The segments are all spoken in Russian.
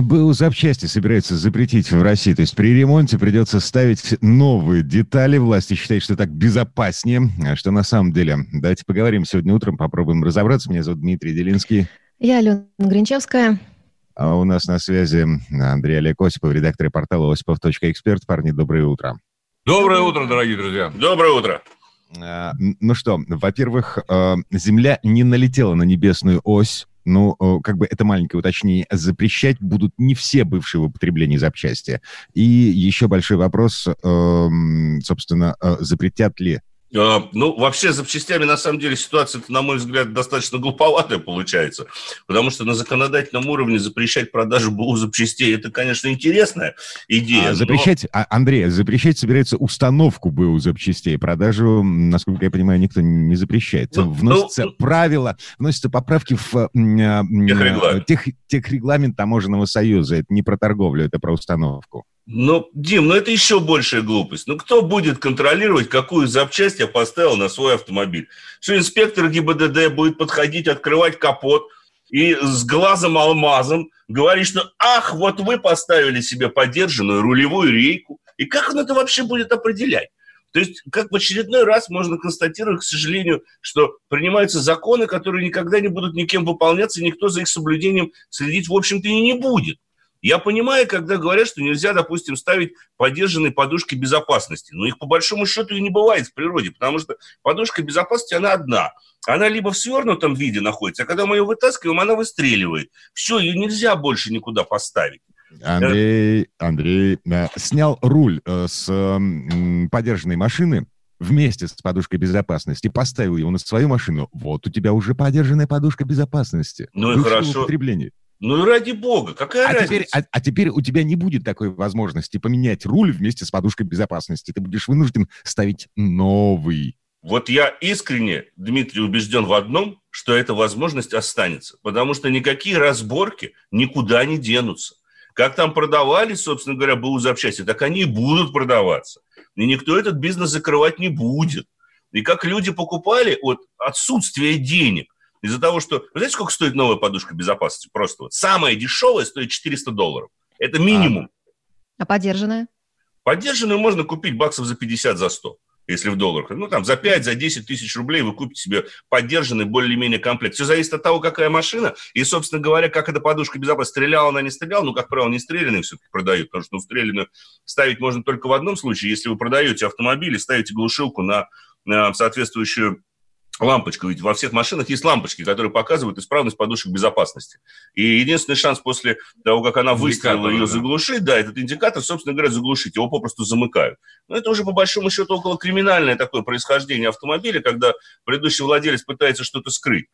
БУ запчасти собирается запретить в России. То есть при ремонте придется ставить новые детали. Власти считают, что так безопаснее. А что на самом деле? Давайте поговорим сегодня утром, попробуем разобраться. Меня зовут Дмитрий Делинский. Я Алена Гринчевская. А у нас на связи Андрей Олег Осипов, редактор портала осипов.эксперт. Парни, доброе утро. Доброе утро, дорогие друзья. Доброе утро. А, ну что, во-первых, а, Земля не налетела на небесную ось ну, как бы это маленькое уточнение, запрещать будут не все бывшие в употреблении запчасти. И еще большой вопрос, эм, собственно, э, запретят ли ну, вообще, с запчастями, на самом деле, ситуация, на мой взгляд, достаточно глуповатая получается, потому что на законодательном уровне запрещать продажу БУ запчастей, это, конечно, интересная идея. А запрещать, но... а, Андрей, запрещать собирается установку БУ запчастей, продажу, насколько я понимаю, никто не запрещает. Ну, вносятся ну, правила, вносятся поправки в а, техрегламент. Тех, техрегламент таможенного союза. Это не про торговлю, это про установку. Ну, Дим, ну это еще большая глупость. Ну кто будет контролировать, какую запчасть я поставил на свой автомобиль? Что инспектор ГИБДД будет подходить, открывать капот и с глазом алмазом говорить, что ах, вот вы поставили себе подержанную рулевую рейку. И как он это вообще будет определять? То есть, как в очередной раз можно констатировать, к сожалению, что принимаются законы, которые никогда не будут никем выполняться, и никто за их соблюдением следить, в общем-то, и не будет. Я понимаю, когда говорят, что нельзя, допустим, ставить поддержанные подушки безопасности. Но их по большому счету и не бывает в природе, потому что подушка безопасности, она одна. Она либо в свернутом виде находится, а когда мы ее вытаскиваем, она выстреливает. Все, ее нельзя больше никуда поставить. Андрей, Андрей э, снял руль э, с подержанной машины, вместе с подушкой безопасности, поставил его на свою машину, вот у тебя уже подержанная подушка безопасности. Ну и хорошо. Ну и ради бога, какая а разница? Теперь, а, а теперь у тебя не будет такой возможности поменять руль вместе с подушкой безопасности. Ты будешь вынужден ставить новый. Вот я искренне, Дмитрий, убежден в одном, что эта возможность останется. Потому что никакие разборки никуда не денутся. Как там продавали, собственно говоря, БУ запчасти, так они и будут продаваться. И никто этот бизнес закрывать не будет. И как люди покупали от отсутствия денег, из-за того, что... Вы знаете, сколько стоит новая подушка безопасности? Просто вот. Самая дешевая стоит 400 долларов. Это минимум. А, а подержанная? Подержанную можно купить баксов за 50, за 100 если в долларах. Ну, там, за 5, за 10 тысяч рублей вы купите себе поддержанный более-менее комплект. Все зависит от того, какая машина. И, собственно говоря, как эта подушка безопасности, стреляла она, не стреляла. Ну, как правило, не стрелянные все-таки продают, потому что ну, стрелянную ставить можно только в одном случае, если вы продаете автомобиль и ставите глушилку на, на соответствующую лампочку. Ведь во всех машинах есть лампочки, которые показывают исправность подушек безопасности. И единственный шанс после того, как она выстрелила ее да. заглушить, да, этот индикатор, собственно говоря, заглушить. Его попросту замыкают. Но это уже по большому счету около криминальное такое происхождение автомобиля, когда предыдущий владелец пытается что-то скрыть.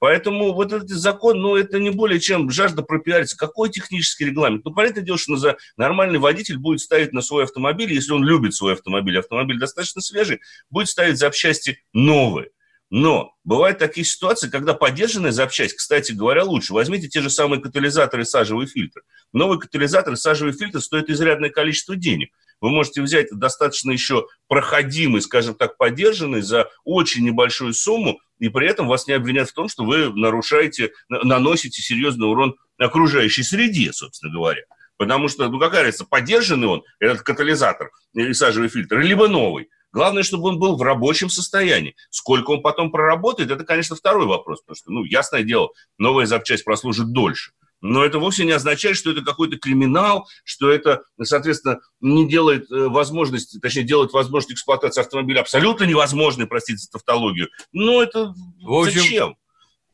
Поэтому вот этот закон, ну, это не более чем жажда пропиариться. Какой технический регламент? Ну, понятное дело, что за нормальный водитель будет ставить на свой автомобиль, если он любит свой автомобиль, автомобиль достаточно свежий, будет ставить запчасти новые. Но бывают такие ситуации, когда поддержанная запчасть, кстати говоря, лучше. Возьмите те же самые катализаторы и сажевый фильтр. Новый катализатор и сажевый фильтр стоят изрядное количество денег. Вы можете взять достаточно еще проходимый, скажем так, поддержанный за очень небольшую сумму, и при этом вас не обвинят в том, что вы нарушаете, наносите серьезный урон окружающей среде, собственно говоря. Потому что, ну какая разница, поддержанный он, этот катализатор и сажевый фильтр, либо новый – Главное, чтобы он был в рабочем состоянии. Сколько он потом проработает, это, конечно, второй вопрос. Потому что, ну, ясное дело, новая запчасть прослужит дольше. Но это вовсе не означает, что это какой-то криминал, что это, соответственно, не делает э, возможность, точнее, делает возможность эксплуатации автомобиля абсолютно невозможной, простите за тавтологию. Но это в общем, зачем?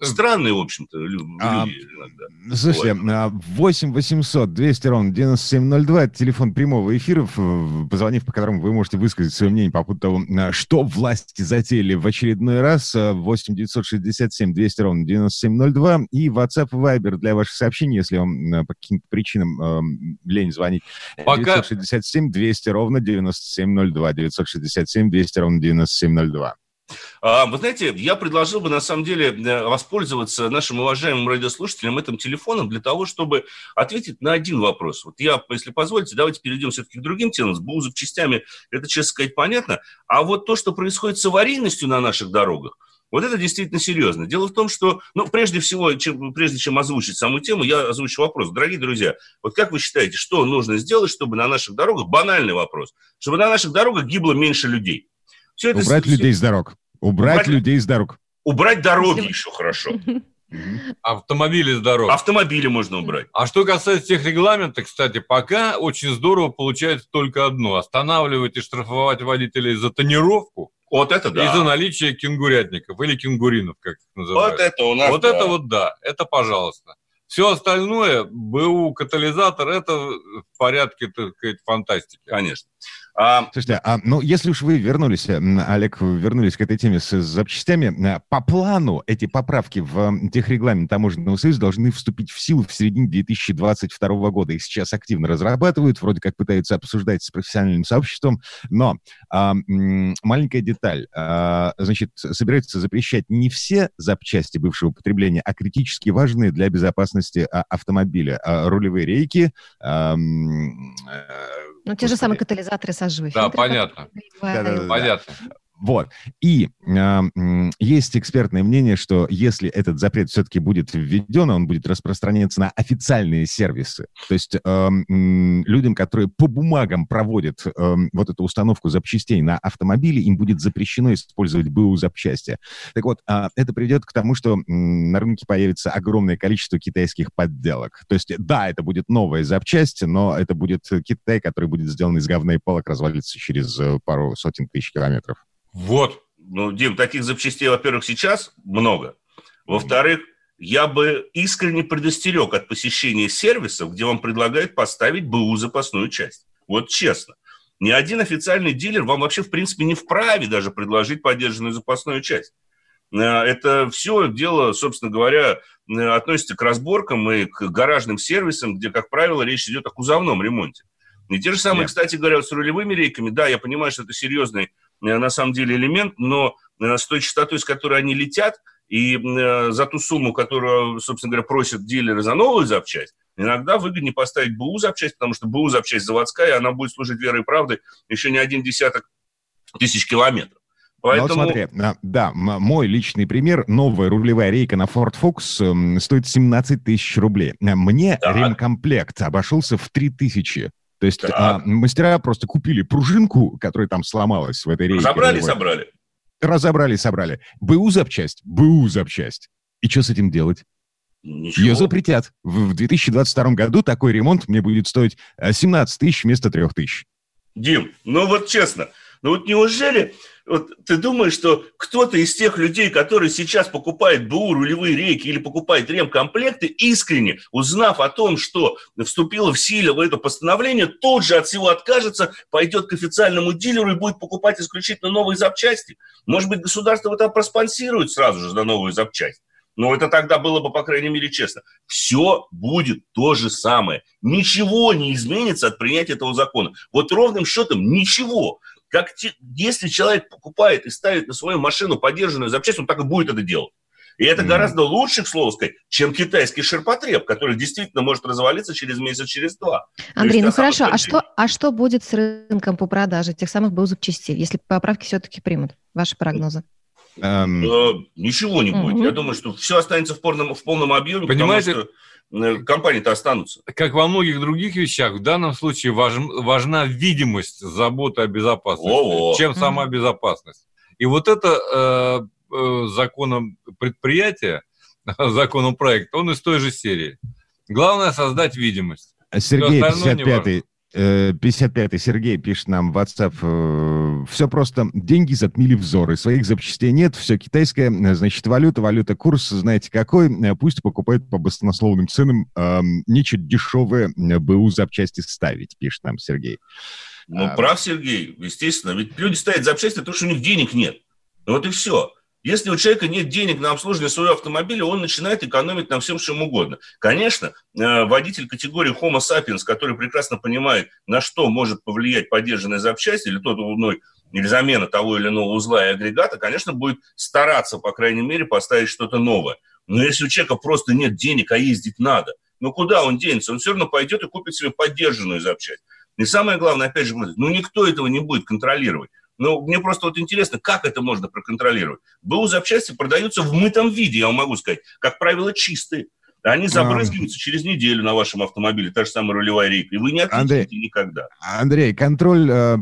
Странные, в общем-то, люди а, иногда. Слушайте, вот. 8 800 200 ровно 9702, это телефон прямого эфира, позвонив по которому вы можете высказать свое мнение по поводу того, а, что власти затеяли в очередной раз. 8 967 200 ровно 9702 и WhatsApp Viber для ваших сообщений, если вам а, по каким-то причинам э, лень звонить. Пока... 967 200 ровно 9702, 967 200 ровно 9702. А, вы знаете, я предложил бы, на самом деле, э, воспользоваться нашим уважаемым радиослушателям этим телефоном для того, чтобы ответить на один вопрос. Вот я, если позволите, давайте перейдем все-таки к другим темам. С БУ частями это, честно сказать, понятно. А вот то, что происходит с аварийностью на наших дорогах, вот это действительно серьезно. Дело в том, что, ну, прежде всего, чем, прежде чем озвучить саму тему, я озвучу вопрос. Дорогие друзья, вот как вы считаете, что нужно сделать, чтобы на наших дорогах, банальный вопрос, чтобы на наших дорогах гибло меньше людей? Все это, Убрать все, людей с дорог. Убрать, Убрать людей с дорог. Убрать дороги еще хорошо. Автомобили с дорог. Автомобили можно убрать. А что касается тех регламентов, кстати, пока очень здорово получается только одно. Останавливать и штрафовать водителей за тонировку вот это да. И за наличие кенгурятников или кенгуринов, как их называют. Вот это у нас Вот да. это вот да, это пожалуйста. Все остальное, БУ, катализатор, это в порядке, так сказать, фантастики. Конечно. А... Слушайте, а, ну, если уж вы вернулись, Олег, вернулись к этой теме с запчастями, э, по плану эти поправки в техрегламент Таможенного союза должны вступить в силу в середине 2022 года. Их сейчас активно разрабатывают, вроде как пытаются обсуждать с профессиональным сообществом, но а, маленькая деталь. А, значит, собираются запрещать не все запчасти бывшего употребления, а критически важные для безопасности а, автомобиля. А, рулевые рейки, а, ну, те же самые катализаторы саживые Да, понятно. Понятно. Вот. И э, есть экспертное мнение, что если этот запрет все-таки будет введен, он будет распространяться на официальные сервисы. То есть э, людям, которые по бумагам проводят э, вот эту установку запчастей на автомобиле, им будет запрещено использовать БУ запчасти. Так вот, э, это приведет к тому, что э, на рынке появится огромное количество китайских подделок. То есть, да, это будет новая запчасть, но это будет Китай, который будет сделан из говна и палок, развалится через э, пару сотен тысяч километров. Вот. Ну, Дим, таких запчастей, во-первых, сейчас много. Во-вторых, я бы искренне предостерег от посещения сервисов, где вам предлагают поставить БУ запасную часть. Вот честно. Ни один официальный дилер вам вообще, в принципе, не вправе даже предложить поддержанную запасную часть. Э, это все дело, собственно говоря, э, относится к разборкам и к гаражным сервисам, где, как правило, речь идет о кузовном ремонте. И те же самые, Нет. кстати говоря, с рулевыми рейками, да, я понимаю, что это серьезный на самом деле элемент, но э, с той частотой, с которой они летят, и э, за ту сумму, которую, собственно говоря, просят дилеры за новую запчасть, иногда выгоднее поставить БУ запчасть, потому что БУ запчасть заводская, она будет служить верой и правдой еще не один десяток тысяч километров. Поэтому... Ну, вот смотри, да, мой личный пример, новая рулевая рейка на Ford Focus эм, стоит 17 тысяч рублей. Мне ремкомплект обошелся в 3 тысячи. То есть а, мастера просто купили пружинку, которая там сломалась в этой рейке. Разобрали, собрали. Разобрали, собрали. БУ запчасть, БУ запчасть. И что с этим делать? Ничего. Ее запретят. В 2022 году такой ремонт мне будет стоить 17 э, тысяч вместо 3 тысяч. Дим, ну вот честно, ну вот неужели вот ты думаешь, что кто-то из тех людей, которые сейчас покупает БУ, рулевые рейки или покупает ремкомплекты, искренне, узнав о том, что вступило в силу это постановление, тут же от всего откажется, пойдет к официальному дилеру и будет покупать исключительно новые запчасти. Может быть, государство это проспонсирует сразу же на новую запчасть. Но это тогда было бы, по крайней мере, честно. Все будет то же самое. Ничего не изменится от принятия этого закона. Вот ровным счетом ничего. Как те, если человек покупает и ставит на свою машину поддержанную запчасть, он так и будет это делать. И это mm гораздо лучше, к слову сказать, чем китайский ширпотреб, который действительно может развалиться через месяц, через два. Андрей, есть, ну хорошо, а что, а что будет с рынком по продаже тех самых БУ запчастей, если поправки все-таки примут? Ваши прогнозы? Um... Ничего не будет. Mm-hmm. Я думаю, что все останется в полном, в полном объеме, Понимаете, потому что Э, компании-то останутся. Как во многих других вещах, в данном случае важ, важна видимость заботы о безопасности, Во-во. чем сама безопасность. И вот это э, э, законом предприятия, законом проекта, он из той же серии. Главное создать видимость. Сергей, 55-й, 55-й Сергей пишет нам в WhatsApp, э, все просто, деньги затмили взоры, своих запчастей нет, все китайское, э, значит, валюта, валюта, курс, знаете какой, э, пусть покупают по баснословным ценам, нечего дешевые БУ запчасти ставить, пишет нам Сергей. Ну, а, прав Сергей, естественно, ведь люди ставят запчасти, потому что у них денег нет. Вот и все. Если у человека нет денег на обслуживание своего автомобиля, он начинает экономить на всем, чем угодно. Конечно, э, водитель категории Homo sapiens, который прекрасно понимает, на что может повлиять поддержанная запчасть или тот иной или замена того или иного узла и агрегата, конечно, будет стараться, по крайней мере, поставить что-то новое. Но если у человека просто нет денег, а ездить надо, ну куда он денется? Он все равно пойдет и купит себе поддержанную запчасть. И самое главное, опять же, ну никто этого не будет контролировать. Ну, мне просто вот интересно, как это можно проконтролировать. БУ запчасти продаются в мытом виде, я вам могу сказать. Как правило, чистые. Они забрызгиваются а... через неделю на вашем автомобиле, та же самая рулевая рейка, и вы не отличите Андрей, никогда. Андрей, контроль, э,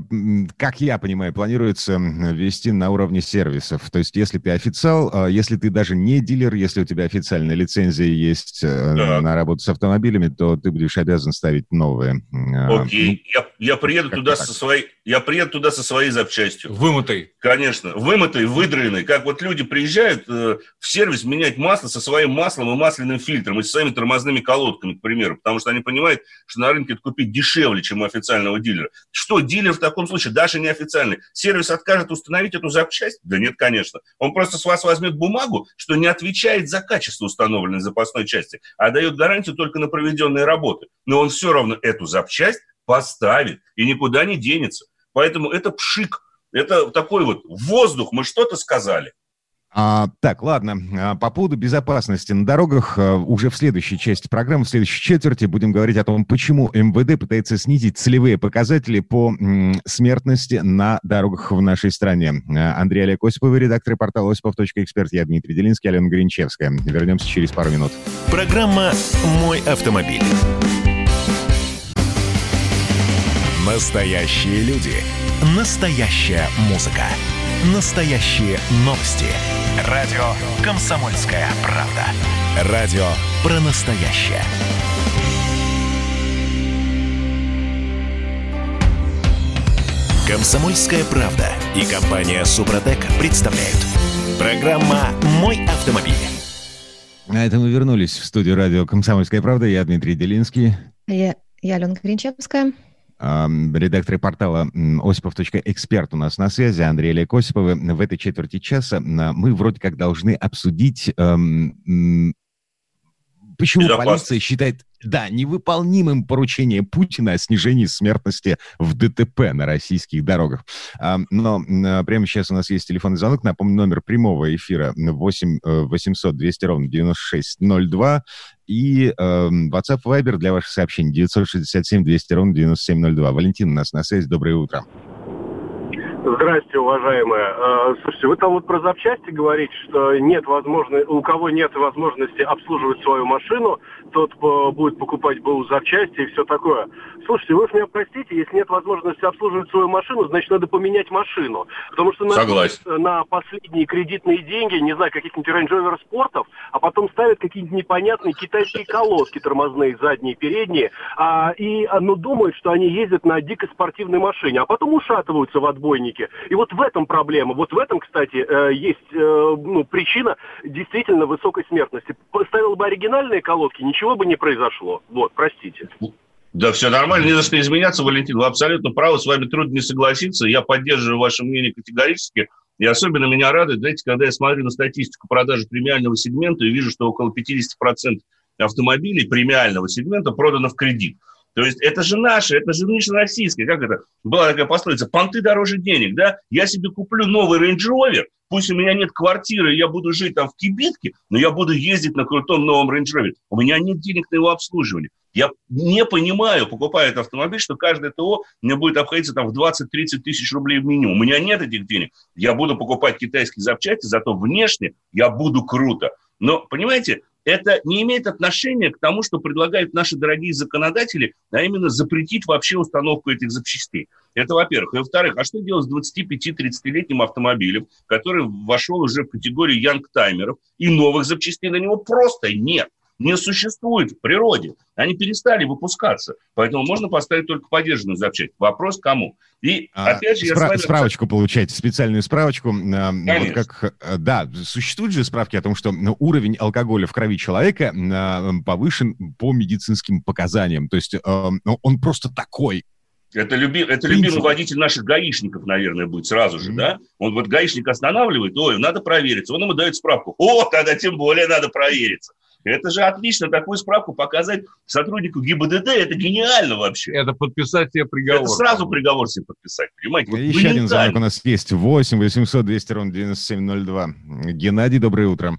как я понимаю, планируется вести на уровне сервисов. То есть, если ты официал, э, если ты даже не дилер, если у тебя официальная лицензия есть э, да. на работу с автомобилями, то ты будешь обязан ставить новые. Окей, ну, я, я приеду туда со своей, я приеду туда со своей запчастью. Вымытой. Конечно, вымытой, выдраенной. Как вот люди приезжают в сервис менять масло со своим маслом и масляным фильтром дилером и с своими тормозными колодками, к примеру, потому что они понимают, что на рынке это купить дешевле, чем у официального дилера. Что дилер в таком случае, даже неофициальный, сервис откажет установить эту запчасть? Да нет, конечно. Он просто с вас возьмет бумагу, что не отвечает за качество установленной запасной части, а дает гарантию только на проведенные работы. Но он все равно эту запчасть поставит и никуда не денется. Поэтому это пшик, это такой вот воздух, мы что-то сказали. А, так, ладно. А, по поводу безопасности на дорогах а, уже в следующей части программы, в следующей четверти будем говорить о том, почему МВД пытается снизить целевые показатели по м, смертности на дорогах в нашей стране. А, Андрей Олег Осипов, редактор портала осипов.эксперт. Я Дмитрий Делинский, Алена Гринчевская. Вернемся через пару минут. Программа «Мой автомобиль». Настоящие люди. Настоящая музыка. Настоящие новости. Радио «Комсомольская правда». Радио про настоящее. «Комсомольская правда» и компания «Супротек» представляют. Программа «Мой автомобиль». На этом мы вернулись в студию радио «Комсомольская правда». Я Дмитрий Делинский. Я, я Алена Гринчевская редакторы портала осипов.эксперт у нас на связи, Андрей Олег Осиповы. В этой четверти часа мы вроде как должны обсудить, эм, почему полиция считает да, невыполнимым поручение Путина о снижении смертности в ДТП на российских дорогах. Но прямо сейчас у нас есть телефонный звонок. Напомню, номер прямого эфира 8 800 200 ровно 9602 и э, WhatsApp Viber для ваших сообщений 967 200 ровно 9702. Валентин у нас на связи. Доброе утро. Здравствуйте, уважаемые. Э, слушайте, вы там вот про запчасти говорите, что нет возможности, у кого нет возможности обслуживать свою машину, тот э, будет покупать БУ запчасти и все такое. Слушайте, вы меня простите, если нет возможности обслуживать свою машину, значит, надо поменять машину. Потому что на, на последние кредитные деньги, не знаю, каких-нибудь Range Rover спортов, а потом ставят какие-нибудь непонятные китайские колодки тормозные, задние, передние, а, и ну, думают, что они ездят на дико спортивной машине, а потом ушатываются в отбойнике. И вот в этом проблема. Вот в этом, кстати, э, есть э, ну, причина действительно высокой смертности. Поставил бы оригинальные колодки, ничего бы не произошло. Вот, простите. Да, все нормально, не за что изменяться, Валентин. Вы абсолютно правы, с вами трудно не согласиться. Я поддерживаю ваше мнение категорически. И особенно меня радует, знаете, когда я смотрю на статистику продажи премиального сегмента и вижу, что около 50% автомобилей премиального сегмента продано в кредит. То есть это же наше, это же наше российское. Как это? Была такая пословица, понты дороже денег, да? Я себе куплю новый Range Rover, пусть у меня нет квартиры, я буду жить там в кибитке, но я буду ездить на крутом новом Range Rover. У меня нет денег на его обслуживание. Я не понимаю, покупая этот автомобиль, что каждое ТО мне будет обходиться там в 20-30 тысяч рублей в минимум. У меня нет этих денег. Я буду покупать китайские запчасти, зато внешне я буду круто. Но, понимаете, это не имеет отношения к тому, что предлагают наши дорогие законодатели, а именно запретить вообще установку этих запчастей. Это во-первых. И во-вторых, а что делать с 25-30-летним автомобилем, который вошел уже в категорию янгтаймеров, и новых запчастей на него просто нет не существует в природе. Они перестали выпускаться. Поэтому можно поставить только поддержанную запчасть. Вопрос кому? И а, опять же, я Спра- вами... Справочку получаете, специальную справочку. А, вот как, э, да, существуют же справки о том, что уровень алкоголя в крови человека а, повышен по медицинским показаниям. То есть ну, он просто такой, это, люби, это любимый водитель наших гаишников, наверное, будет сразу же, mm-hmm. да? Он вот гаишник останавливает, ой, надо провериться. Он ему дает справку. О, тогда тем более надо провериться. Это же отлично, такую справку показать сотруднику ГИБДД, это гениально вообще. Это подписать себе приговор. Это сразу приговор себе подписать, понимаете? Вот Еще один звонок у нас есть. 8 800 200 ровно 9702. Геннадий, доброе утро.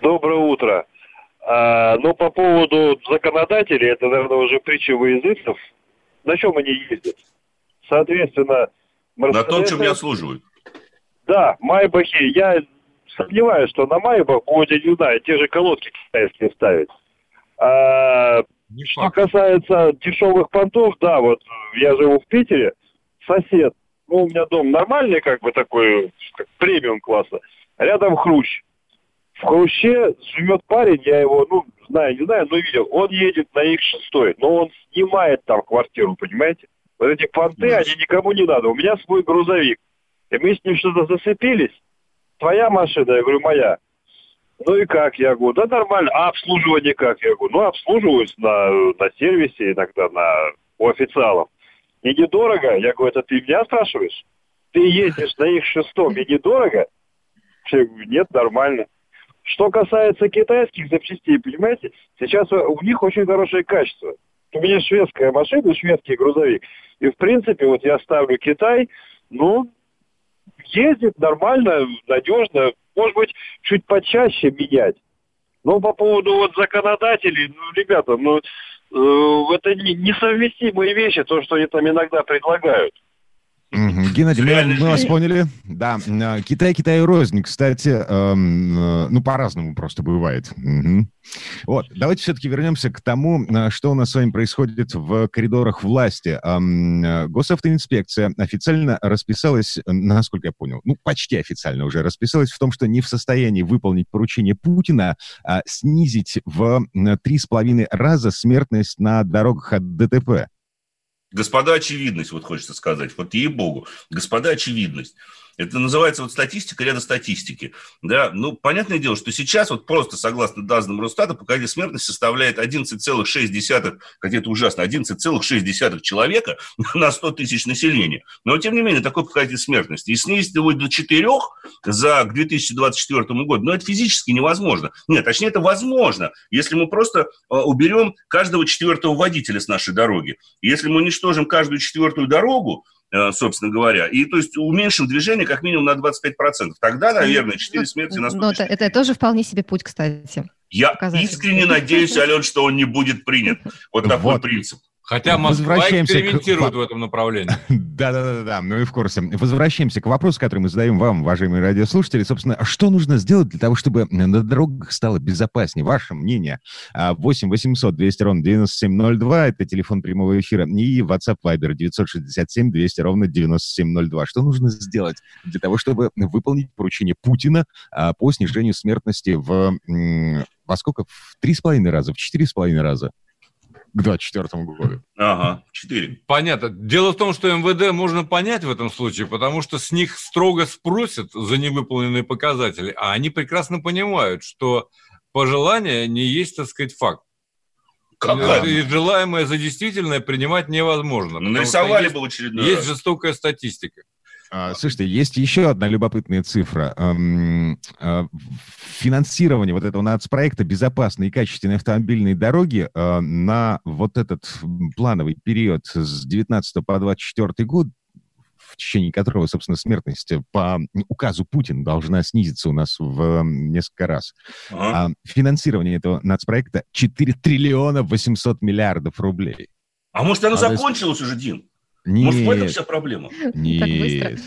Доброе утро. А, ну, по поводу законодателей, это, наверное, уже притча во языцев. На чем они ездят? Соответственно, Мерседесы... На том, чем не обслуживают. Да, Майбахи. Я сомневаюсь, что на Майбах будет, не знаю, те же колодки китайские ставить. А, что касается дешевых понтов, да, вот я живу в Питере, сосед, ну, у меня дом нормальный, как бы такой, как премиум класса, рядом хрущ. В Хруще живет парень, я его, ну, знаю, не знаю, но видел. Он едет на их шестой, но он снимает там квартиру, понимаете? Вот эти понты, они никому не надо. У меня свой грузовик. И мы с ним что-то зацепились. Твоя машина? Я говорю, моя. Ну и как? Я говорю, да нормально. А обслуживание как? Я говорю, ну обслуживаюсь на, на сервисе, иногда на, у официалов. И недорого. Я говорю, это ты меня спрашиваешь? Ты ездишь на их шестом и недорого? Я говорю, нет, нормально. Что касается китайских запчастей, понимаете, сейчас у них очень хорошее качество. У меня шведская машина, шведский грузовик. И, в принципе, вот я ставлю Китай, ну, ездит нормально, надежно. Может быть, чуть почаще менять. Но по поводу вот законодателей, ну, ребята, ну, э, это несовместимые вещи, то, что они там иногда предлагают. Геннадий, мы, мы вас поняли. Да, э, Китай, Китай рознь, кстати, эм, э, ну, по-разному просто бывает. Угу. Вот, давайте все-таки вернемся к тому, э, что у нас с вами происходит в коридорах власти. Эм, э, госавтоинспекция официально расписалась, насколько я понял, ну, почти официально уже расписалась в том, что не в состоянии выполнить поручение Путина, а снизить в три с половиной раза смертность на дорогах от ДТП. Господа очевидность, вот хочется сказать, вот ей-богу, господа очевидность. Это называется вот статистика ряда статистики. Да? Ну, понятное дело, что сейчас вот просто согласно данным Росстата показатель смертности составляет 11,6, хотя это ужасно, 11,6 человека на 100 тысяч населения. Но, тем не менее, такой показатель смертности. И снизить его до 4 за к 2024 году, ну, это физически невозможно. Нет, точнее, это возможно, если мы просто э, уберем каждого четвертого водителя с нашей дороги. Если мы уничтожим каждую четвертую дорогу, собственно говоря. И то есть уменьшим движение как минимум на 25%. Тогда, наверное, 4 смерти на 100 Но это, это тоже вполне себе путь, кстати. Я искренне надеюсь, Ален, что он не будет принят. Вот такой вот. принцип. Хотя Москва экспериментирует к... в этом направлении. Да-да-да, ну и в курсе. Возвращаемся к вопросу, который мы задаем вам, уважаемые радиослушатели. Собственно, что нужно сделать для того, чтобы на дорогах стало безопаснее? Ваше мнение. 8 800 200 ровно 9702, это телефон прямого эфира, и WhatsApp Viber 967 200 ровно 9702. Что нужно сделать для того, чтобы выполнить поручение Путина а, по снижению смертности в во сколько? В три с половиной раза, в четыре с половиной раза? К 2024 году. Ага, 4. Понятно. Дело в том, что МВД можно понять в этом случае, потому что с них строго спросят за невыполненные показатели, а они прекрасно понимают, что пожелание не есть, так сказать, факт. Какая? И желаемое за действительное принимать невозможно. Ну, нарисовали бы очередной Есть раз. жестокая статистика. А, слушайте, есть еще одна любопытная цифра. А, финансирование вот этого нацпроекта «Безопасные и качественные автомобильные дороги» а, на вот этот плановый период с 19 по 24 год в течение которого, собственно, смертность по указу Путина должна снизиться у нас в несколько раз. Ага. финансирование этого нацпроекта 4 триллиона 800 миллиардов рублей. А может, оно а закончилось уже, Дим? Нет. Может, в этом вся проблема? Нет.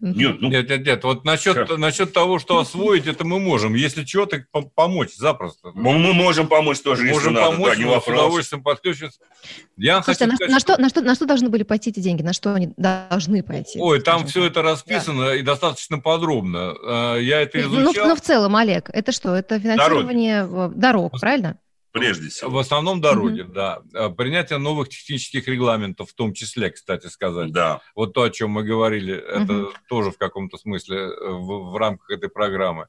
Нет, ну... нет, нет, нет. Вот насчет, насчет того, что освоить, это мы можем. Если что, так помочь запросто. Мы, мы можем помочь тоже, можем если помочь, надо. Да, не вопрос. с удовольствием подключиться. Я Слушайте, на, сказать, на, что, на, что, на что должны были пойти эти деньги? На что они должны пойти? Ой, там все это расписано да. и достаточно подробно. А, я это ну, изучал. Ну, ну, в целом, Олег, это что? Это финансирование дорог, дорог правильно? Прежде всего. В основном дороги, mm-hmm. да. А, принятие новых технических регламентов, в том числе, кстати сказать. Да. Вот то, о чем мы говорили, mm-hmm. это тоже в каком-то смысле э, в, в рамках этой программы.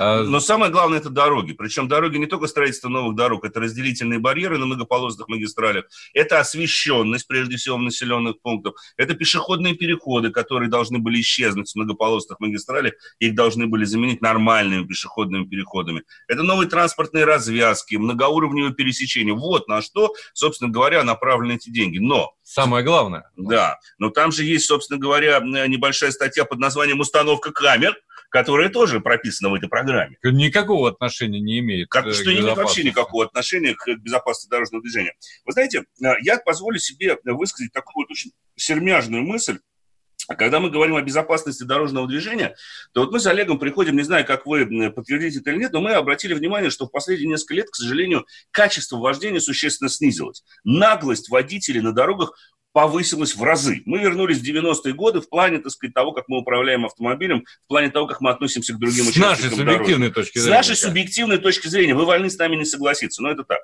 А... Но самое главное это дороги. Причем дороги не только строительство новых дорог, это разделительные барьеры на многополосных магистралях, это освещенность, прежде всего, в населенных пунктах, это пешеходные переходы, которые должны были исчезнуть в многополосных магистралях, их должны были заменить нормальными пешеходными переходами. Это новые транспортные развязки, многоуровневые пересечения. Вот на что, собственно говоря, направлены эти деньги. Но Самое главное. Да, но там же есть, собственно говоря, небольшая статья под названием «Установка камер», которая тоже прописана в этой программе. Никакого отношения не имеет. Как, э, что не имеет вообще никакого отношения к безопасности дорожного движения. Вы знаете, э, я позволю себе высказать такую вот очень сермяжную мысль, когда мы говорим о безопасности дорожного движения, то вот мы с Олегом приходим, не знаю, как вы подтвердите это или нет, но мы обратили внимание, что в последние несколько лет, к сожалению, качество вождения существенно снизилось. Наглость водителей на дорогах повысилась в разы. Мы вернулись в 90-е годы в плане, так сказать, того, как мы управляем автомобилем, в плане того, как мы относимся к другим с участникам С нашей субъективной дороги. точки зрения. С нашей субъективной точки зрения. Вы вольны с нами не согласиться, но это так.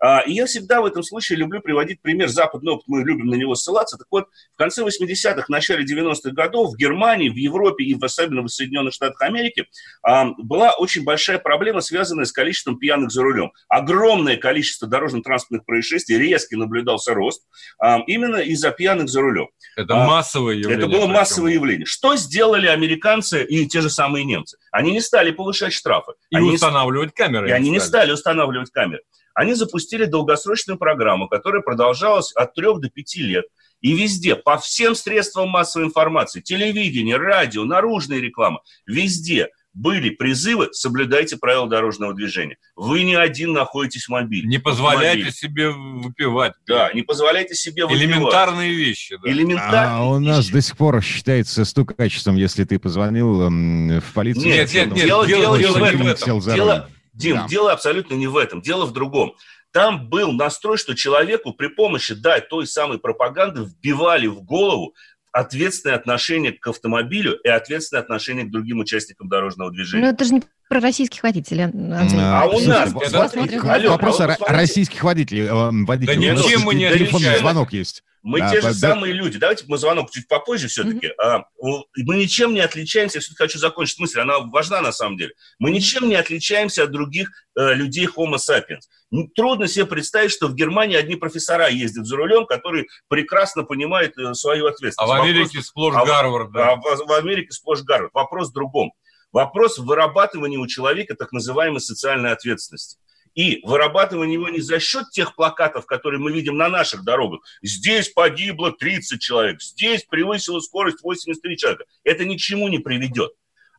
А, и я всегда в этом случае люблю приводить пример западный опыт, мы любим на него ссылаться. Так вот, в конце 80-х, начале 90-х годов в Германии, в Европе и особенно в Соединенных Штатах Америки а, была очень большая проблема, связанная с количеством пьяных за рулем. Огромное количество дорожно-транспортных происшествий, резкий наблюдался рост а, именно из-за пьяных за рулем. Это массовое явление. Это было массовое явление. Что сделали американцы и те же самые немцы? Они не стали повышать штрафы. И они устанавливать камеры. И они не стали устанавливать камеры они запустили долгосрочную программу, которая продолжалась от 3 до 5 лет. И везде, по всем средствам массовой информации, телевидение, радио, наружная реклама, везде были призывы «соблюдайте правила дорожного движения». Вы не один находитесь в мобиле. Не позволяйте себе выпивать. Да, не позволяйте себе выпивать. Элементарные вещи. Да. Элементарные а у нас вещи. до сих пор считается стукачеством, если ты позвонил эм, в полицию. Нет, нет, нет, дело, дело, дело, дело, дело, Дим, да. дело абсолютно не в этом, дело в другом. Там был настрой, что человеку при помощи, да, той самой пропаганды вбивали в голову ответственное отношение к автомобилю и ответственное отношение к другим участникам дорожного движения. Ну, это же не про российских водителей, Андрей. А, а у нас... Вопрос о российских водителей. Э. Да ничем мы не отличаемся. звонок есть. Мы да, те же да, самые люди. Давайте мы звонок чуть попозже все-таки. Mm-hmm. А, мы ничем не отличаемся. Я все-таки хочу закончить мысль. Она важна на самом деле. Мы ничем не отличаемся от других э, людей Homo sapiens. Трудно себе представить, что в Германии одни профессора ездят за рулем, которые прекрасно понимают э, свою ответственность. А в Америке Вопрос... сплошь а Гарвард. Да. А в, в Америке сплошь Гарвард. Вопрос в другом. Вопрос в вырабатывании у человека так называемой социальной ответственности и вырабатывание его не за счет тех плакатов, которые мы видим на наших дорогах. Здесь погибло 30 человек, здесь превысила скорость 83 человека. Это ни к чему не приведет.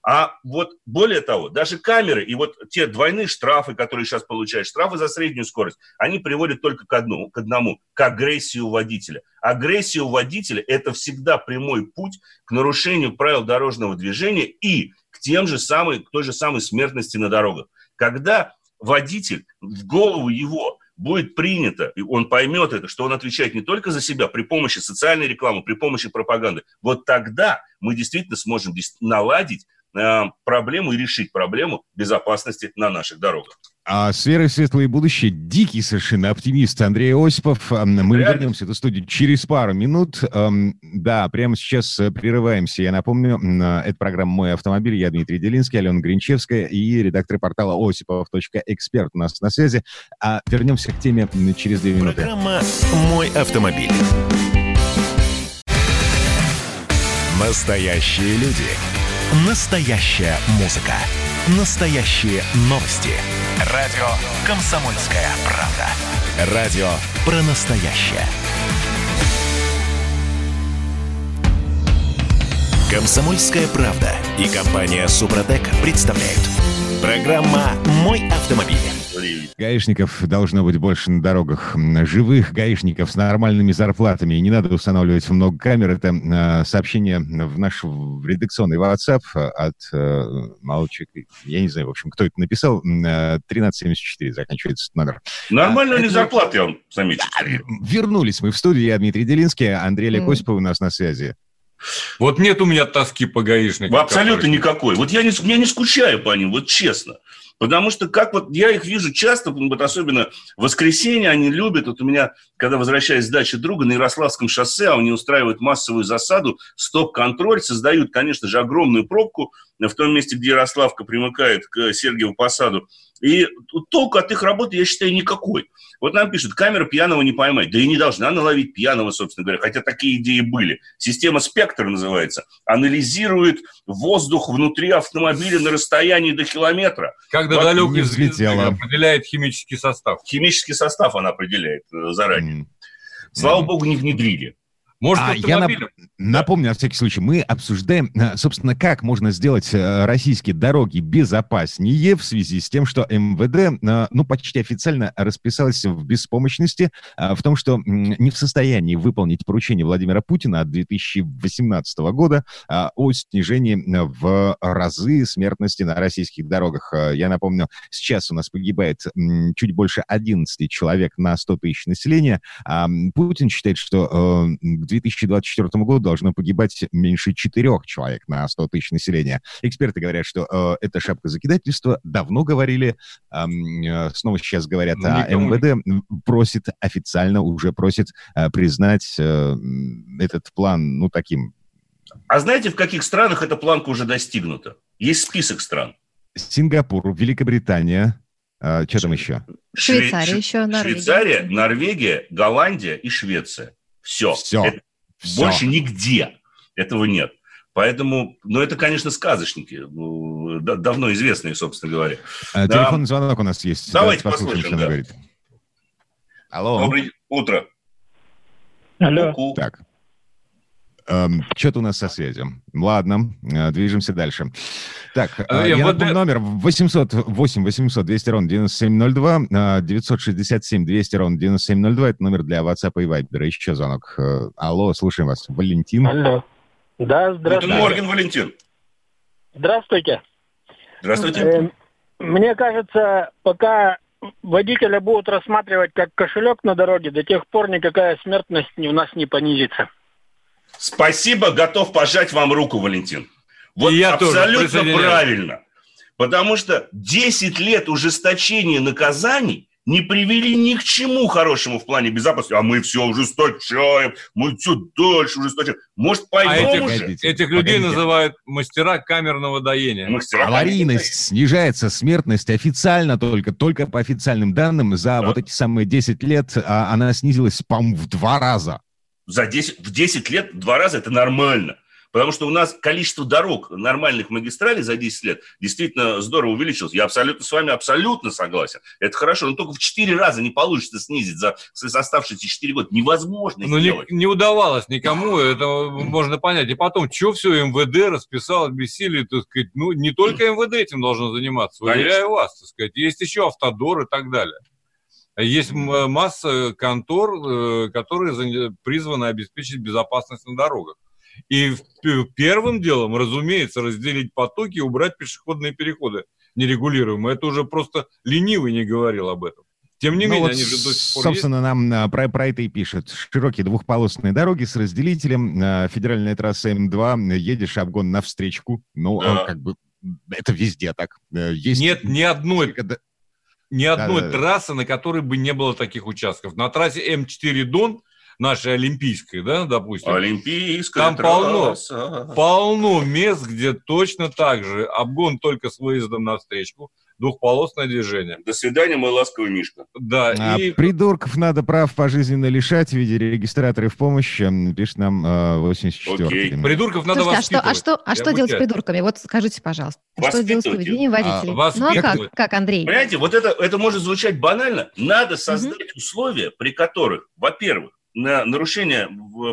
А вот более того, даже камеры и вот те двойные штрафы, которые сейчас получают, штрафы за среднюю скорость, они приводят только к, одному, к одному, к агрессии у водителя. Агрессия у водителя – это всегда прямой путь к нарушению правил дорожного движения и к тем же самой, к той же самой смертности на дорогах. Когда водитель, в голову его будет принято, и он поймет это, что он отвечает не только за себя при помощи социальной рекламы, при помощи пропаганды, вот тогда мы действительно сможем наладить э, проблему и решить проблему безопасности на наших дорогах. А сферы светлое будущее, дикий совершенно оптимист Андрей Осипов. Мы Реально? вернемся в эту студию через пару минут. Да, прямо сейчас э, прерываемся. Я напомню, это программа «Мой автомобиль». Я Дмитрий Делинский, Алена Гринчевская и редактор портала осипов.эксперт у нас на связи. А вернемся к теме через две минуты. Программа «Мой автомобиль». Настоящие люди. Настоящая музыка. Настоящие новости. Радио «Комсомольская правда». Радио про настоящее. «Комсомольская правда» и компания «Супротек» представляют. Программа «Мой автомобиль». Гаишников должно быть больше на дорогах. Живых гаишников с нормальными зарплатами. И не надо устанавливать много камер. Это э, сообщение в наш в редакционный WhatsApp от э, Малчик. Я не знаю, в общем, кто это написал. Э, 1374 заканчивается номер. Нормально а, не зарплаты, я вам замечу. Вернулись мы в студию. Я Дмитрий Делинский, Андрей Олег mm. у нас на связи. Вот нет у меня тоски по гаишникам. Абсолютно никакой. Вот я не, я не скучаю по ним, вот честно. Потому что как вот я их вижу часто, вот особенно в воскресенье они любят. Вот у меня, когда возвращаюсь с дачи друга на Ярославском шоссе, они устраивают массовую засаду, стоп-контроль, создают, конечно же, огромную пробку в том месте, где Ярославка примыкает к Сергиеву посаду. И толку от их работы, я считаю, никакой. Вот нам пишут, камера пьяного не поймать. Да и не должна наловить пьяного, собственно говоря, хотя такие идеи были. Система «Спектр» называется. Анализирует воздух внутри автомобиля на расстоянии до километра. Когда вот далекий взлетела. определяет химический состав. Химический состав она определяет э, заранее. Mm. Слава mm. богу, не внедрили. Может, а, я нап- напомню, на всякий случай, мы обсуждаем, э, собственно, как можно сделать э, российские дороги безопаснее в связи с тем, что МВД, э, ну, почти официально расписалось в беспомощности, в том, что не в состоянии выполнить поручение Владимира Путина от 2018 года о снижении в разы смертности на российских дорогах. Я напомню, сейчас у нас погибает чуть больше 11 человек на 100 тысяч населения. Путин считает, что 2024 году должно погибать меньше четырех человек на 100 тысяч населения. Эксперты говорят, что э, это шапка закидательства. Давно говорили, э, снова сейчас говорят, а МВД просит официально, уже просит э, признать э, этот план, ну, таким. А знаете, в каких странах эта планка уже достигнута? Есть список стран. Сингапур, Великобритания, а, что там еще? Швейцария Шве- еще, Норвегия. Швейцария, Норвегия, Голландия и Швеция. Все. Все. Это Все. Больше нигде этого нет. Поэтому, ну, это, конечно, сказочники, ну, давно известные, собственно говоря. А, телефонный да. звонок у нас есть. Давайте, Давайте послушаем, что да. говорит. Алло. Доброе утро. Алло. Ку-ку. Так. Эм, Что-то у нас со связью. Ладно, э, движемся дальше. Так, а, я вот напомню, номер 808 800 200 ровно 9702, 967 200 ровно 9702, это номер для WhatsApp и Viber. Еще звонок. Э, алло, слушаем вас. Валентин. Алло. Да, здравствуйте. Морген, Валентин. Здравствуйте. Здравствуйте. Э, мне кажется, пока водителя будут рассматривать как кошелек на дороге, до тех пор никакая смертность у нас не понизится. Спасибо, готов пожать вам руку, Валентин. Вот я абсолютно правильно. Потому что 10 лет ужесточения наказаний не привели ни к чему хорошему в плане безопасности. А мы все ужесточаем, мы все дольше ужесточаем. Может, пойдем а этих, уже? Этих людей Погодите. называют мастера камерного доения. Мастера Аварийность снижается, смертность официально только, только по официальным данным, за да. вот эти самые 10 лет а, она снизилась, по-моему, в два раза за 10, в 10 лет два раза это нормально. Потому что у нас количество дорог нормальных магистралей за 10 лет действительно здорово увеличилось. Я абсолютно с вами абсолютно согласен. Это хорошо, но только в 4 раза не получится снизить за, за оставшиеся 4 года. Невозможно но сделать. Не, не удавалось никому, это можно понять. И потом, что все МВД расписал бессилие, так сказать, ну, не только МВД этим должно заниматься, уверяю вас, так сказать. Есть еще автодор и так далее. Есть масса контор, э, которые призваны обеспечить безопасность на дорогах. И первым делом, разумеется, разделить потоки и убрать пешеходные переходы нерегулируемые. Это уже просто ленивый не говорил об этом. Тем не ну менее, вот, они же до сих пор Собственно, есть. нам а, про, про это и пишут. Широкие двухполосные дороги с разделителем. Федеральная трасса М2. Едешь обгон на встречку. Ну, да. как бы это везде так. Э, есть Нет ни одной ни одной да, трассы, на которой бы не было таких участков. На трассе М4 Дон, нашей олимпийской, да, допустим. Олимпийская Там полно, полно мест, где точно так же обгон только с выездом на встречку, двухполосное движение. До свидания, мой ласковый Мишка. Да, а, и... Придурков надо прав пожизненно лишать в виде регистраторы в помощь, пишет нам э, 84 Окей. Придурков надо Слушайте, а что, а что, а что делать с придурками? Вот скажите, пожалуйста. Что делать с поведением водителей? А, ну а как, как, Андрей? Понимаете, вот это, это может звучать банально. Надо создать угу. условия, при которых, во-первых, на нарушение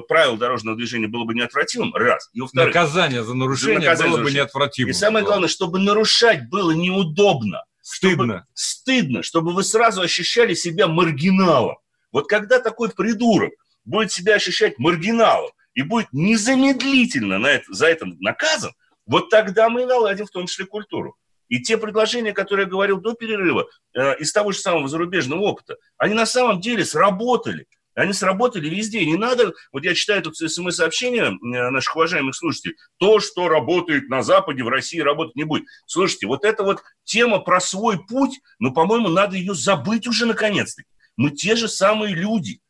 правил дорожного движения было бы неотвратимым, раз. И во-вторых, наказание за нарушение за наказание было бы неотвратимым. И самое главное, чтобы нарушать было неудобно. Стыдно. Чтобы, стыдно, чтобы вы сразу ощущали себя маргиналом. Вот когда такой придурок будет себя ощущать маргиналом и будет незамедлительно на это, за это наказан, вот тогда мы и наладим в том числе культуру. И те предложения, которые я говорил до перерыва, э, из того же самого зарубежного опыта, они на самом деле сработали. Они сработали везде. Не надо, вот я читаю тут смс-сообщения э, наших уважаемых слушателей, то, что работает на Западе, в России работать не будет. Слушайте, вот эта вот тема про свой путь, ну, по-моему, надо ее забыть уже наконец-таки. Мы те же самые люди.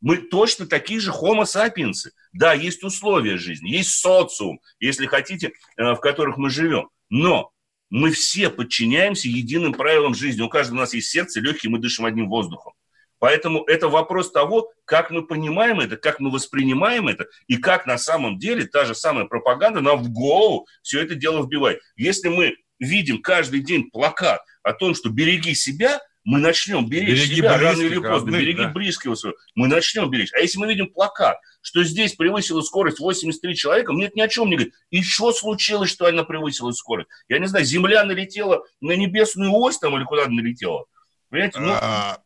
Мы точно такие же homo sapiens. Да, есть условия жизни, есть социум, если хотите, э, в которых мы живем. Но мы все подчиняемся единым правилам жизни. У каждого у нас есть сердце, легкие, мы дышим одним воздухом. Поэтому это вопрос того, как мы понимаем это, как мы воспринимаем это, и как на самом деле та же самая пропаганда нам в голову все это дело вбивает. Если мы видим каждый день плакат о том, что береги себя, мы начнем беречь береги себя рано или поздно, родных, береги да. близкого своего, мы начнем беречь. А если мы видим плакат, что здесь превысила скорость 83 человека, мне это ни о чем не говорит. И что случилось, что она превысила скорость? Я не знаю, Земля налетела на небесную ось там или куда-то налетела? Понимаете? Ну... А,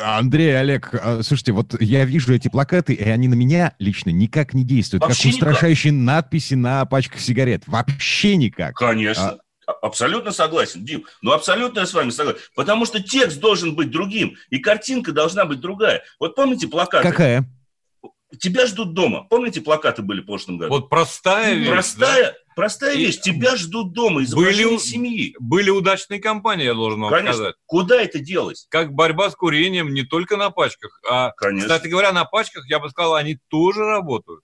Андрей, Олег, а, слушайте, вот я вижу эти плакаты, и они на меня лично никак не действуют. Вообще как устрашающие никак. надписи на пачках сигарет. Вообще никак. Конечно. А, Абсолютно согласен, Дим. Ну, абсолютно я с вами согласен. Потому что текст должен быть другим, и картинка должна быть другая. Вот помните плакаты? Какая? Тебя ждут дома. Помните, плакаты были в прошлом году? Вот простая вещь. Простая, да? простая и... вещь. Тебя ждут дома, изображение были, семьи. Были удачные кампании, я должен вам Конечно. сказать. Куда это делось? Как борьба с курением не только на пачках, а, Конечно. кстати говоря, на пачках, я бы сказал, они тоже работают.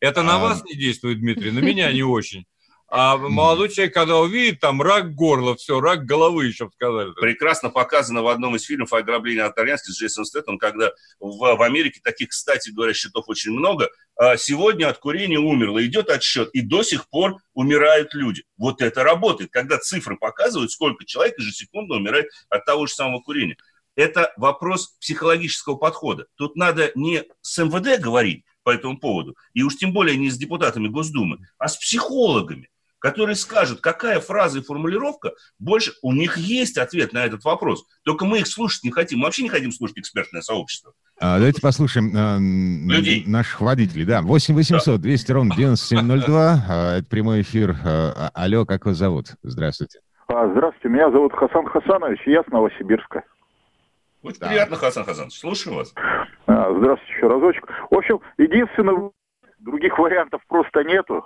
Это а... на вас не действует, Дмитрий, на меня не очень. А молодой человек, когда увидит, там рак горла, все, рак головы еще сказали. Прекрасно показано в одном из фильмов «Ограбление от Итальянски» с Джейсоном Стэттом, когда в, в Америке таких, кстати говоря, счетов очень много. А сегодня от курения умерло, идет отсчет, и до сих пор умирают люди. Вот это работает, когда цифры показывают, сколько человек ежесекундно умирает от того же самого курения. Это вопрос психологического подхода. Тут надо не с МВД говорить по этому поводу, и уж тем более не с депутатами Госдумы, а с психологами которые скажут, какая фраза и формулировка больше... У них есть ответ на этот вопрос. Только мы их слушать не хотим. Мы вообще не хотим слушать экспертное сообщество. А, давайте послушаем а, Людей. наших водителей. Да, 8 800 да. 200 ровно 9702. А, это прямой эфир. А, алло, как вас зовут? Здравствуйте. Здравствуйте, меня зовут Хасан Хасанович, я с Новосибирска. Очень да. приятно, Хасан Хасанович. Слушаю вас. Здравствуйте еще разочек. В общем, единственное, других вариантов просто нету.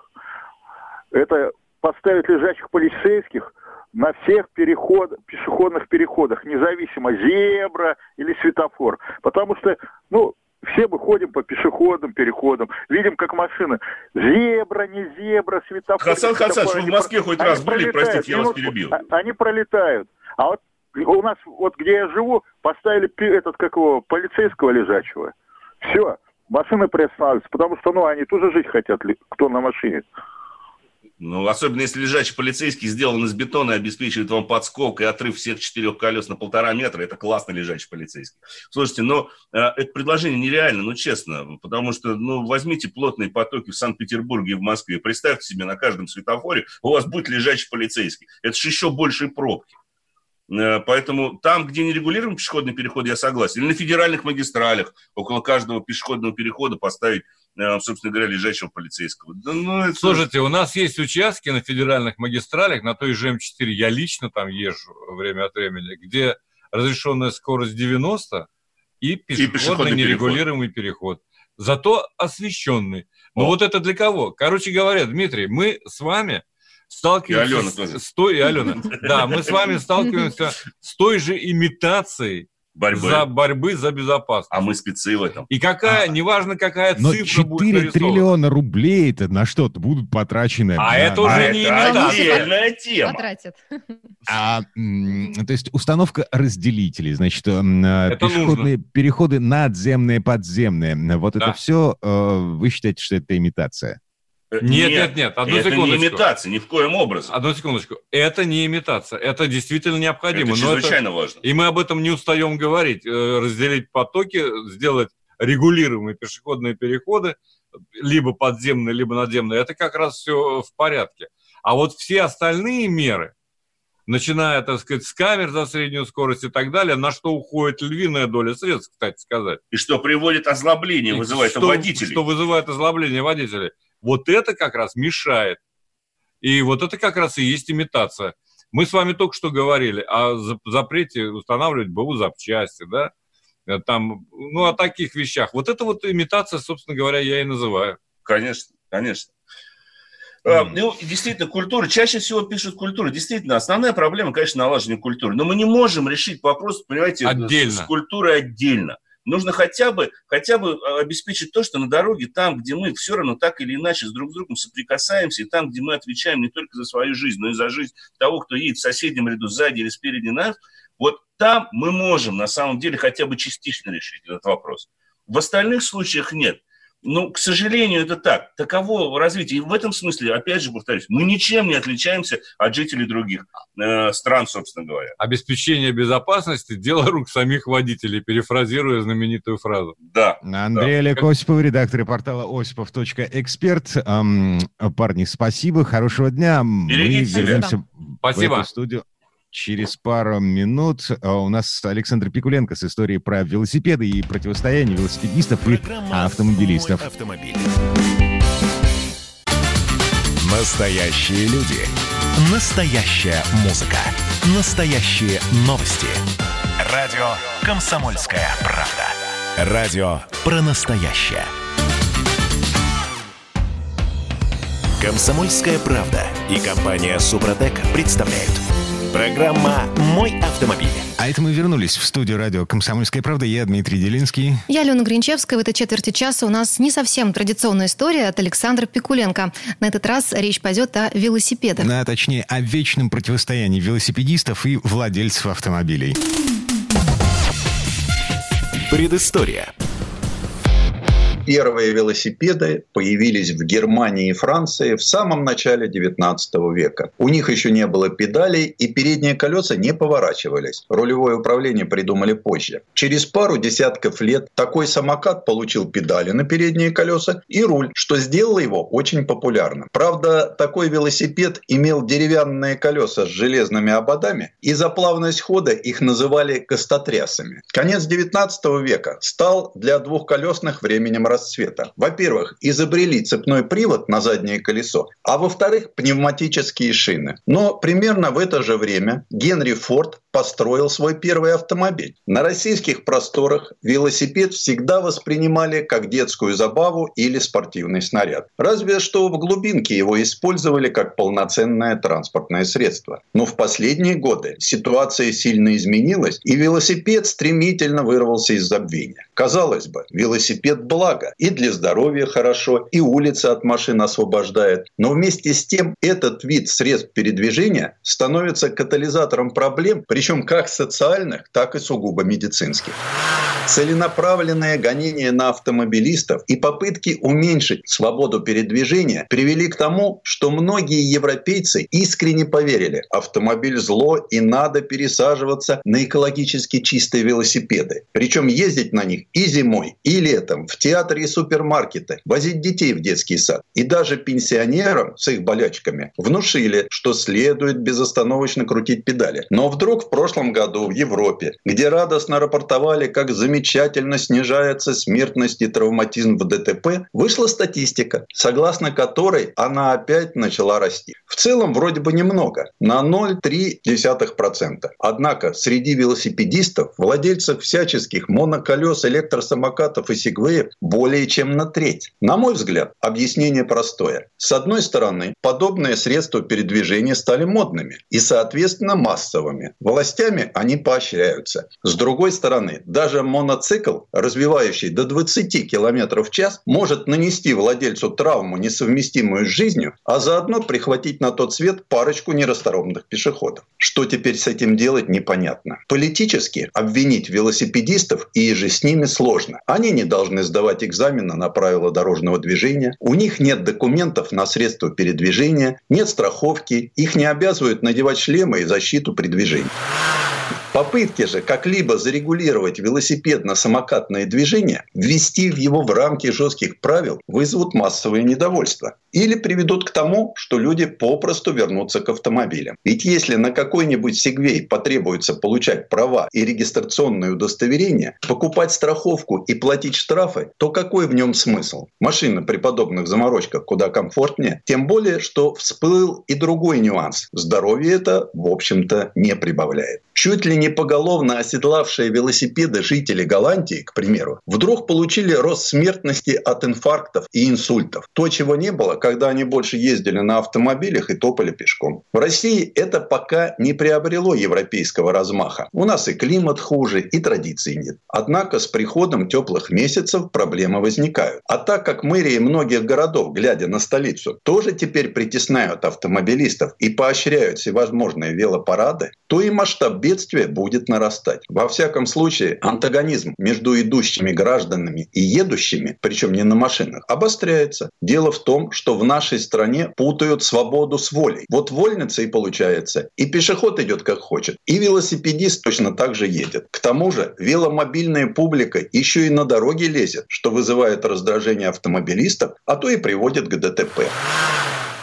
Это поставить лежачих полицейских на всех переход, пешеходных переходах, независимо, зебра или светофор. Потому что, ну, все мы ходим по пешеходным переходам, видим, как машины. Зебра, не зебра, светофор. Хасан Хасанович, вы в Москве хоть раз были, простите, я вас перебил. А, они пролетают. А вот у нас, вот где я живу, поставили этот, как его, полицейского лежачего. Все, машины приостанавливаются, потому что, ну, они тоже жить хотят, кто на машине. Ну, особенно если лежачий полицейский сделан из бетона и обеспечивает вам подскок и отрыв всех четырех колес на полтора метра, это классно лежачий полицейский. Слушайте, но э, это предложение нереально, ну, честно, потому что, ну, возьмите плотные потоки в Санкт-Петербурге и в Москве, представьте себе на каждом светофоре у вас будет лежачий полицейский. Это же еще большие пробки. Э, поэтому там, где не регулируем пешеходный переход, я согласен. Или на федеральных магистралях около каждого пешеходного перехода поставить Э, собственно говоря, лежачего полицейского. Да, ну, это... Слушайте, у нас есть участки на федеральных магистралях, на той же М4, я лично там езжу время от времени, где разрешенная скорость 90 и пешеходный, и пешеходный нерегулируемый переход. переход. Зато освещенный. Но О. вот это для кого? Короче говоря, Дмитрий, мы с вами сталкиваемся и Алена с, с той, и Алена, да, мы с вами сталкиваемся с той же имитацией борьбы. За борьбы за безопасность. А мы спецы в этом. И какая, а, неважно какая но цифра 4 будет триллиона рублей это на что-то будут потрачены. А на, это уже а не это отдельная тема. Потратят. А, то есть установка разделителей, значит, э, это пешеходные нужно. переходы надземные, подземные. Вот да. это все, э, вы считаете, что это имитация? Нет, нет, нет, нет. Одну это секундочку. не имитация, ни в коем образе. Одну секундочку. Это не имитация. Это действительно необходимо. Это чрезвычайно это... важно. И мы об этом не устаем говорить. Э, разделить потоки, сделать регулируемые пешеходные переходы, либо подземные, либо надземные, это как раз все в порядке. А вот все остальные меры, начиная, так сказать, с камер за среднюю скорость и так далее, на что уходит львиная доля средств, кстати сказать. И что приводит озлобление, вызывает что, водителей. Что вызывает озлобление водителей. Вот это как раз мешает. И вот это как раз и есть имитация. Мы с вами только что говорили о запрете устанавливать БУ запчасти, да? э, там, ну, о таких вещах. Вот это вот имитация, собственно говоря, я и называю. Конечно, конечно. Mm. Ну, действительно, культура. Чаще всего пишут культура. Действительно, основная проблема, конечно, налаживание культуры. Но мы не можем решить вопрос, понимаете, отдельно. с культурой отдельно. Нужно хотя бы, хотя бы а, обеспечить то, что на дороге, там, где мы все равно так или иначе с друг с другом соприкасаемся, и там, где мы отвечаем не только за свою жизнь, но и за жизнь того, кто едет в соседнем ряду сзади или спереди нас, вот там мы можем на самом деле хотя бы частично решить этот вопрос. В остальных случаях нет. Ну, к сожалению, это так. Таково развитие. И в этом смысле, опять же повторюсь, мы ничем не отличаемся от жителей других э, стран, собственно говоря. Обеспечение безопасности – дело рук самих водителей, перефразируя знаменитую фразу. Да. Андрей да. Олег Осипов, редактор портала осипов.эксперт. Эм, парни, спасибо, хорошего дня. Берегите мы вернемся Спасибо. в эту студию. Через пару минут а, у нас Александр Пикуленко с историей про велосипеды и противостояние велосипедистов Программа и автомобилистов. «Мой автомобиль». Настоящие люди. Настоящая музыка. Настоящие новости. Радио «Комсомольская правда». Радио про настоящее. «Комсомольская правда» и компания «Супротек» представляют – Программа «Мой автомобиль». А это мы вернулись в студию радио «Комсомольская правда». Я Дмитрий Делинский. Я Алена Гринчевская. В этой четверти часа у нас не совсем традиционная история от Александра Пикуленко. На этот раз речь пойдет о велосипедах. А точнее, о вечном противостоянии велосипедистов и владельцев автомобилей. Предыстория. Первые велосипеды появились в Германии и Франции в самом начале 19 века. У них еще не было педалей, и передние колеса не поворачивались. Рулевое управление придумали позже. Через пару десятков лет такой самокат получил педали на передние колеса и руль, что сделало его очень популярным. Правда, такой велосипед имел деревянные колеса с железными ободами, и за плавность хода их называли костотрясами. Конец 19 века стал для двухколесных временем расцвета. Во-первых, изобрели цепной привод на заднее колесо, а во-вторых, пневматические шины. Но примерно в это же время Генри Форд построил свой первый автомобиль. На российских просторах велосипед всегда воспринимали как детскую забаву или спортивный снаряд. Разве что в глубинке его использовали как полноценное транспортное средство. Но в последние годы ситуация сильно изменилась, и велосипед стремительно вырвался из забвения. Казалось бы, велосипед благо, и для здоровья хорошо, и улица от машин освобождает. Но вместе с тем этот вид средств передвижения становится катализатором проблем, причем как социальных, так и сугубо медицинских. Целенаправленное гонение на автомобилистов и попытки уменьшить свободу передвижения привели к тому, что многие европейцы искренне поверили, автомобиль зло и надо пересаживаться на экологически чистые велосипеды. Причем ездить на них и зимой, и летом, в театры и супермаркеты, возить детей в детский сад. И даже пенсионерам с их болячками внушили, что следует безостановочно крутить педали. Но вдруг в прошлом году в Европе, где радостно рапортовали, как замечательно снижается смертность и травматизм в ДТП, вышла статистика, согласно которой она опять начала расти. В целом вроде бы немного, на 0,3%. Однако среди велосипедистов, владельцев всяческих моноколес, электросамокатов и сегвеев более чем на треть. На мой взгляд, объяснение простое. С одной стороны, подобные средства передвижения стали модными и, соответственно, массовыми. Властями они поощряются. С другой стороны, даже моноцикл, развивающий до 20 км в час, может нанести владельцу травму, несовместимую с жизнью, а заодно прихватить на тот свет парочку нерасторопных пешеходов. Что теперь с этим делать, непонятно. Политически обвинить велосипедистов и же с ними сложно. Они не должны сдавать экзамены на правила дорожного движения, у них нет документов на средства передвижения, нет страховки, их не обязывают надевать шлемы и защиту при движении. Попытки же как-либо зарегулировать велосипедно-самокатное движение, ввести его в рамки жестких правил, вызовут массовое недовольство. Или приведут к тому, что люди попросту вернутся к автомобилям. Ведь если на какой-нибудь сегвей потребуется получать права и регистрационное удостоверение, покупать страховку и платить штрафы, то какой в нем смысл? Машина при подобных заморочках куда комфортнее, тем более, что всплыл и другой нюанс. Здоровье это, в общем-то, не прибавляет. Чуть ли не поголовно оседлавшие велосипеды жители Голландии, к примеру, вдруг получили рост смертности от инфарктов и инсультов. То, чего не было, когда они больше ездили на автомобилях и топали пешком. В России это пока не приобрело европейского размаха. У нас и климат хуже, и традиций нет. Однако с приходом теплых месяцев проблемы возникают. А так как мэрии многих городов, глядя на столицу, тоже теперь притесняют автомобилистов и поощряют всевозможные велопарады, то и масштаб бедствия будет нарастать. Во всяком случае, антагонизм между идущими гражданами и едущими, причем не на машинах, обостряется. Дело в том, что в нашей стране путают свободу с волей. Вот вольница и получается. И пешеход идет как хочет, и велосипедист точно так же едет. К тому же веломобильная публика еще и на дороге лезет, что вызывает раздражение автомобилистов, а то и приводит к ДТП.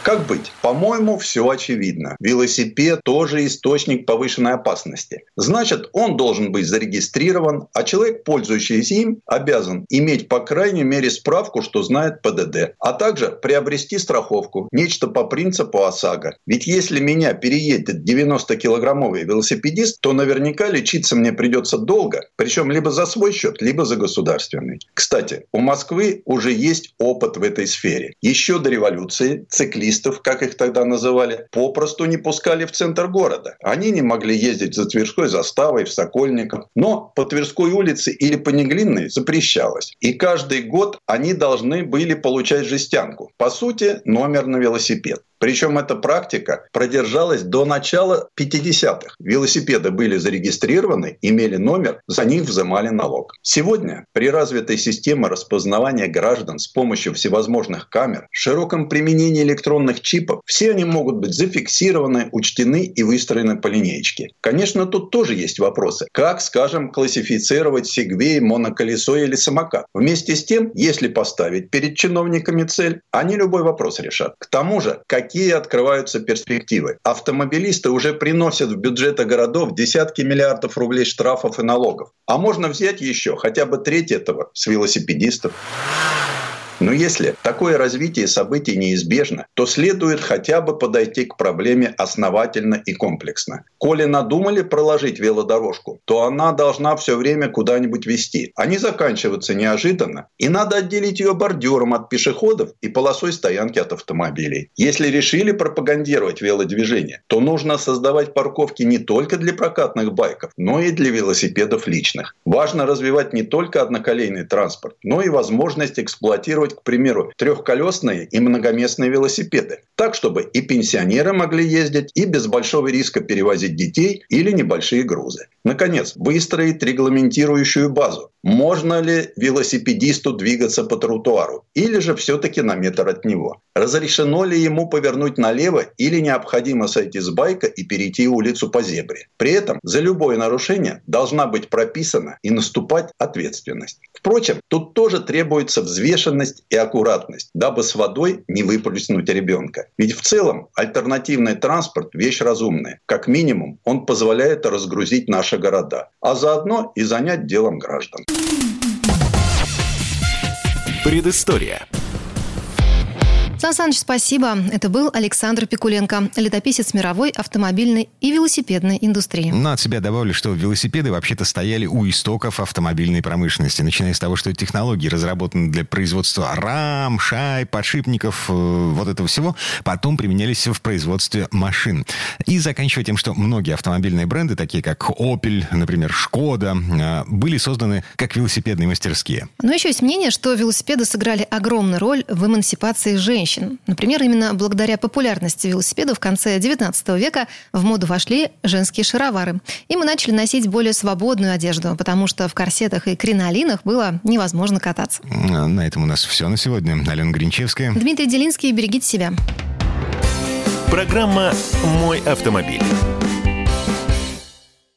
Как быть? По-моему, все очевидно. Велосипед тоже источник повышенной опасности. Значит, он должен быть зарегистрирован, а человек, пользующийся им, обязан иметь по крайней мере справку, что знает ПДД, а также приобрести страховку, нечто по принципу ОСАГО. Ведь если меня переедет 90-килограммовый велосипедист, то наверняка лечиться мне придется долго, причем либо за свой счет, либо за государственный. Кстати, у Москвы уже есть опыт в этой сфере. Еще до революции циклисты туристов, как их тогда называли, попросту не пускали в центр города. Они не могли ездить за Тверской заставой, в Сокольниках. Но по Тверской улице или по Неглинной запрещалось. И каждый год они должны были получать жестянку. По сути, номер на велосипед. Причем эта практика продержалась до начала 50-х. Велосипеды были зарегистрированы, имели номер, за них взимали налог. Сегодня при развитой системе распознавания граждан с помощью всевозможных камер, широком применении электронных чипов, все они могут быть зафиксированы, учтены и выстроены по линейке. Конечно, тут тоже есть вопросы. Как, скажем, классифицировать сегвей, моноколесо или самокат? Вместе с тем, если поставить перед чиновниками цель, они любой вопрос решат. К тому же, как какие открываются перспективы. Автомобилисты уже приносят в бюджеты городов десятки миллиардов рублей штрафов и налогов. А можно взять еще хотя бы треть этого с велосипедистов. Но если такое развитие событий неизбежно, то следует хотя бы подойти к проблеме основательно и комплексно. Коли надумали проложить велодорожку, то она должна все время куда-нибудь вести, а не заканчиваться неожиданно. И надо отделить ее бордюром от пешеходов и полосой стоянки от автомобилей. Если решили пропагандировать велодвижение, то нужно создавать парковки не только для прокатных байков, но и для велосипедов личных. Важно развивать не только одноколейный транспорт, но и возможность эксплуатировать использовать, к примеру, трехколесные и многоместные велосипеды. Так, чтобы и пенсионеры могли ездить, и без большого риска перевозить детей или небольшие грузы. Наконец, выстроить регламентирующую базу. Можно ли велосипедисту двигаться по тротуару? Или же все-таки на метр от него? Разрешено ли ему повернуть налево или необходимо сойти с байка и перейти улицу по зебре? При этом за любое нарушение должна быть прописана и наступать ответственность. Впрочем, тут тоже требуется взвешенность и аккуратность, дабы с водой не выплеснуть ребенка. Ведь в целом альтернативный транспорт – вещь разумная. Как минимум, он позволяет разгрузить наши города, а заодно и занять делом граждан. Предыстория. Сан Саныч, спасибо. Это был Александр Пикуленко, летописец мировой автомобильной и велосипедной индустрии. Ну, от себя добавлю, что велосипеды вообще-то стояли у истоков автомобильной промышленности, начиная с того, что технологии разработаны для производства рам, шай, подшипников, э, вот этого всего, потом применялись в производстве машин. И заканчивая тем, что многие автомобильные бренды, такие как Opel, например, Шкода, э, были созданы как велосипедные мастерские. Но еще есть мнение, что велосипеды сыграли огромную роль в эмансипации женщин женщин. Например, именно благодаря популярности велосипеда в конце XIX века в моду вошли женские шаровары. И мы начали носить более свободную одежду, потому что в корсетах и кринолинах было невозможно кататься. На этом у нас все на сегодня. Алена Гринчевская. Дмитрий Делинский. Берегите себя. Программа «Мой автомобиль».